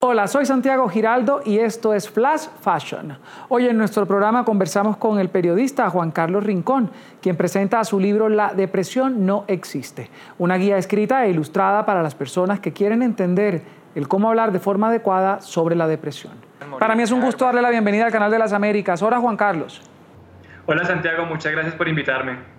Hola, soy Santiago Giraldo y esto es Flash Fashion. Hoy en nuestro programa conversamos con el periodista Juan Carlos Rincón, quien presenta su libro La depresión no existe, una guía escrita e ilustrada para las personas que quieren entender el cómo hablar de forma adecuada sobre la depresión. Para mí es un gusto darle la bienvenida al canal de las Américas. Hola Juan Carlos. Hola Santiago, muchas gracias por invitarme.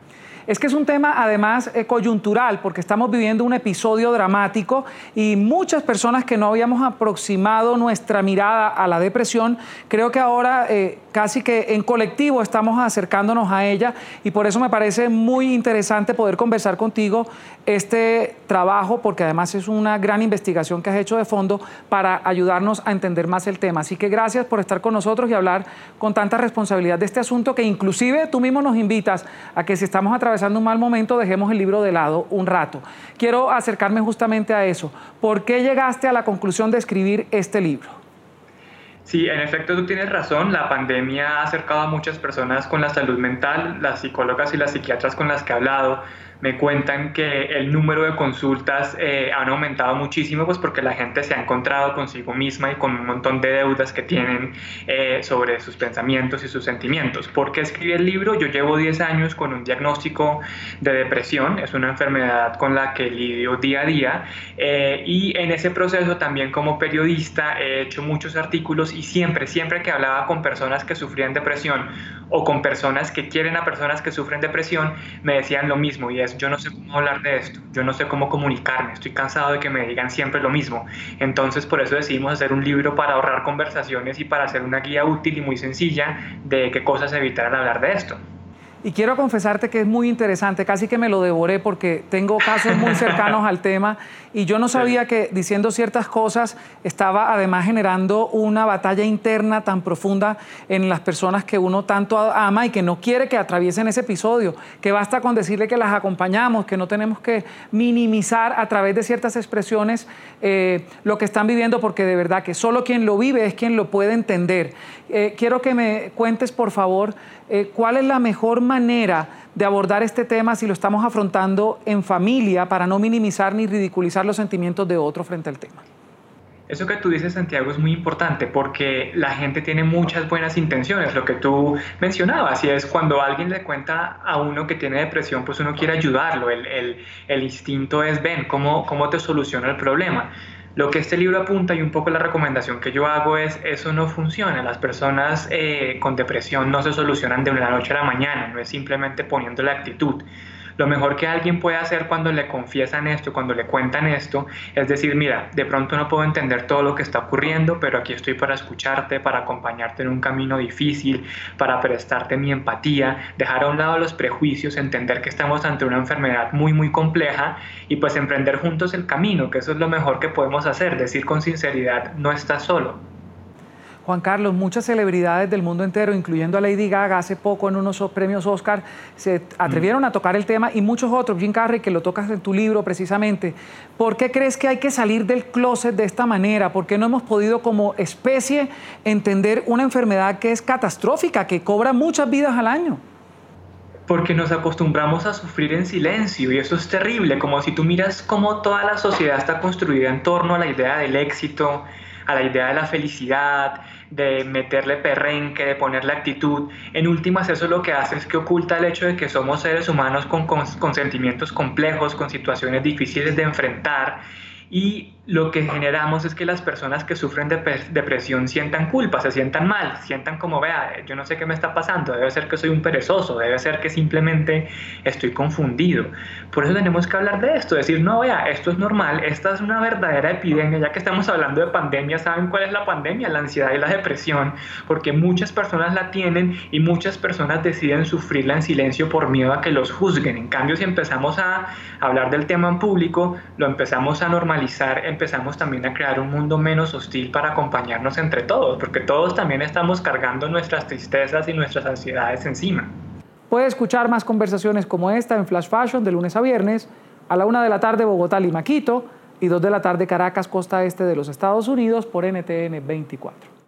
Es que es un tema además eh, coyuntural porque estamos viviendo un episodio dramático y muchas personas que no habíamos aproximado nuestra mirada a la depresión, creo que ahora eh, casi que en colectivo estamos acercándonos a ella y por eso me parece muy interesante poder conversar contigo este trabajo porque además es una gran investigación que has hecho de fondo para ayudarnos a entender más el tema. Así que gracias por estar con nosotros y hablar con tanta responsabilidad de este asunto que inclusive tú mismo nos invitas a que si estamos atravesando un mal momento, dejemos el libro de lado un rato. Quiero acercarme justamente a eso. ¿Por qué llegaste a la conclusión de escribir este libro? Sí, en efecto tú tienes razón, la pandemia ha acercado a muchas personas con la salud mental, las psicólogas y las psiquiatras con las que he hablado me cuentan que el número de consultas eh, han aumentado muchísimo, pues porque la gente se ha encontrado consigo misma y con un montón de deudas que tienen eh, sobre sus pensamientos y sus sentimientos. ¿Por qué escribí el libro? Yo llevo 10 años con un diagnóstico de depresión, es una enfermedad con la que lidio día a día eh, y en ese proceso también como periodista he hecho muchos artículos y siempre, siempre que hablaba con personas que sufrían depresión o con personas que quieren a personas que sufren depresión, me decían lo mismo y es yo no sé cómo hablar de esto, yo no sé cómo comunicarme, estoy cansado de que me digan siempre lo mismo. Entonces por eso decidimos hacer un libro para ahorrar conversaciones y para hacer una guía útil y muy sencilla de qué cosas evitar al hablar de esto. Y quiero confesarte que es muy interesante, casi que me lo devoré porque tengo casos muy cercanos al tema y yo no sabía que diciendo ciertas cosas estaba además generando una batalla interna tan profunda en las personas que uno tanto ama y que no quiere que atraviesen ese episodio, que basta con decirle que las acompañamos, que no tenemos que minimizar a través de ciertas expresiones eh, lo que están viviendo porque de verdad que solo quien lo vive es quien lo puede entender. Eh, quiero que me cuentes por favor eh, cuál es la mejor manera de abordar este tema si lo estamos afrontando en familia para no minimizar ni ridiculizar los sentimientos de otro frente al tema. Eso que tú dices, Santiago, es muy importante porque la gente tiene muchas buenas intenciones, lo que tú mencionabas, y es cuando alguien le cuenta a uno que tiene depresión, pues uno quiere ayudarlo, el, el, el instinto es, ven, ¿cómo, ¿cómo te soluciona el problema? Lo que este libro apunta y un poco la recomendación que yo hago es, eso no funciona, las personas eh, con depresión no se solucionan de una noche a la mañana, no es simplemente poniendo la actitud. Lo mejor que alguien puede hacer cuando le confiesan esto, cuando le cuentan esto, es decir, mira, de pronto no puedo entender todo lo que está ocurriendo, pero aquí estoy para escucharte, para acompañarte en un camino difícil, para prestarte mi empatía, dejar a un lado los prejuicios, entender que estamos ante una enfermedad muy, muy compleja y pues emprender juntos el camino, que eso es lo mejor que podemos hacer, decir con sinceridad, no estás solo. Juan Carlos, muchas celebridades del mundo entero, incluyendo a Lady Gaga, hace poco en unos premios Oscar, se atrevieron a tocar el tema y muchos otros, Jim Carrey, que lo tocas en tu libro precisamente. ¿Por qué crees que hay que salir del closet de esta manera? ¿Por qué no hemos podido como especie entender una enfermedad que es catastrófica, que cobra muchas vidas al año? porque nos acostumbramos a sufrir en silencio y eso es terrible, como si tú miras cómo toda la sociedad está construida en torno a la idea del éxito, a la idea de la felicidad, de meterle perrenque, de ponerle actitud. En últimas, eso lo que hace es que oculta el hecho de que somos seres humanos con, con sentimientos complejos, con situaciones difíciles de enfrentar y lo que generamos es que las personas que sufren de depresión sientan culpa, se sientan mal, sientan como, vea, yo no sé qué me está pasando, debe ser que soy un perezoso, debe ser que simplemente estoy confundido. Por eso tenemos que hablar de esto, decir, no, vea, esto es normal, esta es una verdadera epidemia, ya que estamos hablando de pandemia, ¿saben cuál es la pandemia? La ansiedad y la depresión, porque muchas personas la tienen y muchas personas deciden sufrirla en silencio por miedo a que los juzguen. En cambio, si empezamos a hablar del tema en público, lo empezamos a normalizar, empezamos también a crear un mundo menos hostil para acompañarnos entre todos, porque todos también estamos cargando nuestras tristezas y nuestras ansiedades encima. Puede escuchar más conversaciones como esta en Flash Fashion de lunes a viernes, a la una de la tarde Bogotá, Lima, Quito y dos de la tarde Caracas, costa este de los Estados Unidos por NTN 24.